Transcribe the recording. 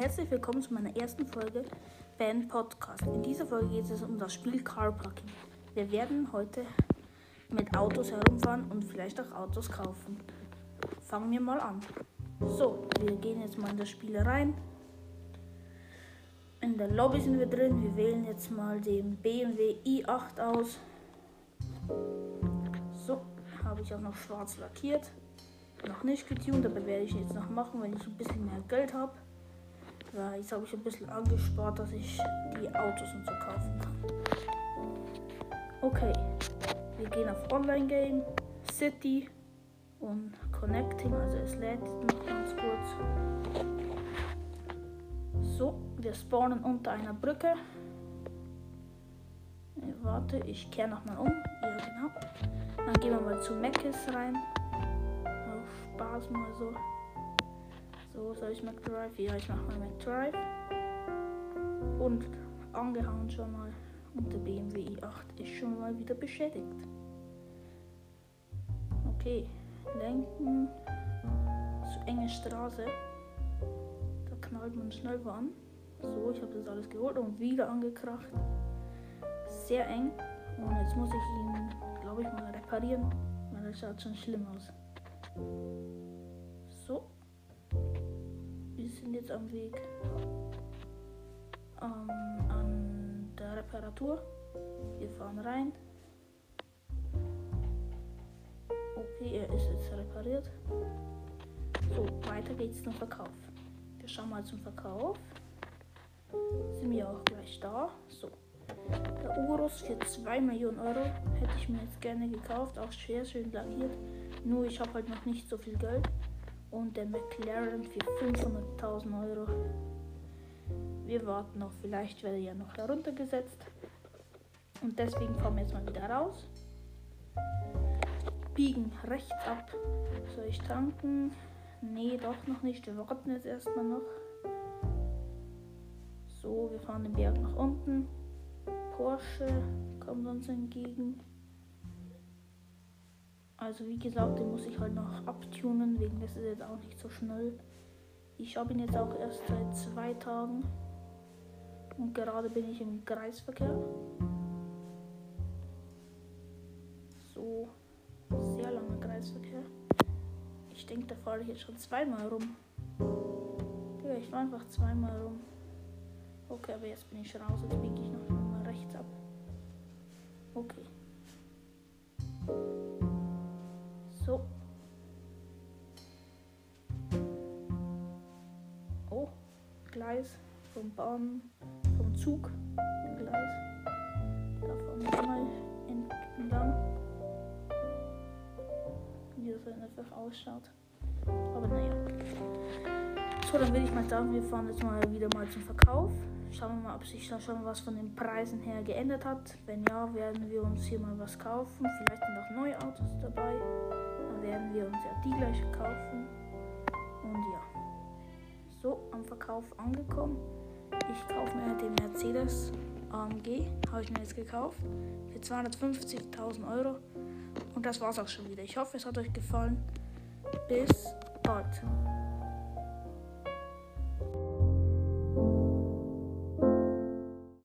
herzlich willkommen zu meiner ersten Folge Band Podcast. In dieser Folge geht es um das Spiel Car Parking. Wir werden heute mit Autos herumfahren und vielleicht auch Autos kaufen. Fangen wir mal an. So, wir gehen jetzt mal in das Spiel rein. In der Lobby sind wir drin. Wir wählen jetzt mal den BMW i8 aus. So, habe ich auch noch schwarz lackiert. Noch nicht getuned, aber werde ich jetzt noch machen, wenn ich ein bisschen mehr Geld habe. Weil jetzt habe ich ein bisschen angespart, dass ich die Autos und so kaufen kann. Okay, wir gehen auf Online-Game, City und Connecting, also es lädt noch ganz kurz. So, wir spawnen unter einer Brücke. Äh, Warte, ich kehre nochmal um. Ja, genau. Dann gehen wir mal zu Meckes rein. Auf Spaß mal so. So, soll ich McDrive? Ja, ich mache mal McDrive. Und angehangen schon mal. Und der BMW i8 ist schon mal wieder beschädigt. Okay, lenken. Zu enge Straße. Da knallt man schnell an. So, ich habe das alles geholt und wieder angekracht. Sehr eng. Und jetzt muss ich ihn, glaube ich, mal reparieren. Weil das schaut schon schlimm aus. Sind jetzt am Weg ähm, an der Reparatur. Wir fahren rein. Okay, er ist jetzt repariert. So, weiter geht's zum Verkauf. Wir schauen mal zum Verkauf. Sind wir auch gleich da. So. Der Urus für 2 Millionen Euro hätte ich mir jetzt gerne gekauft. Auch sehr schön lackiert. Nur ich habe halt noch nicht so viel Geld. Und der McLaren für 500.000 Euro. Wir warten noch. Vielleicht werde er ja noch heruntergesetzt. Und deswegen kommen wir jetzt mal wieder raus. Biegen rechts ab. Soll ich tanken? Nee, doch noch nicht. Wir warten jetzt erstmal noch. So, wir fahren den Berg nach unten. Porsche kommt uns entgegen. Also wie gesagt, den muss ich halt noch abtunen, wegen das ist jetzt auch nicht so schnell. Ich habe ihn jetzt auch erst seit zwei Tagen. Und gerade bin ich im Kreisverkehr. So, sehr langer Kreisverkehr. Ich denke, da fahre ich jetzt schon zweimal rum. Ja, ich fahre einfach zweimal rum. Okay, aber jetzt bin ich raus. Jetzt biege ich noch mal rechts ab. Gleis vom Bahn, vom Zug. Gleis. Da fahren wir mal entlang. Wie das halt einfach ausschaut. Aber naja. So, dann würde ich mal sagen, wir fahren jetzt mal wieder mal zum Verkauf. Schauen wir mal, ob sich da schon was von den Preisen her geändert hat. Wenn ja, werden wir uns hier mal was kaufen. Vielleicht sind auch neue Autos dabei. Dann werden wir uns ja die gleich kaufen. Und ja. So, am Verkauf angekommen. Ich kaufe mir den Mercedes AMG. Habe ich mir jetzt gekauft. Für 250.000 Euro. Und das war's auch schon wieder. Ich hoffe, es hat euch gefallen. Bis bald.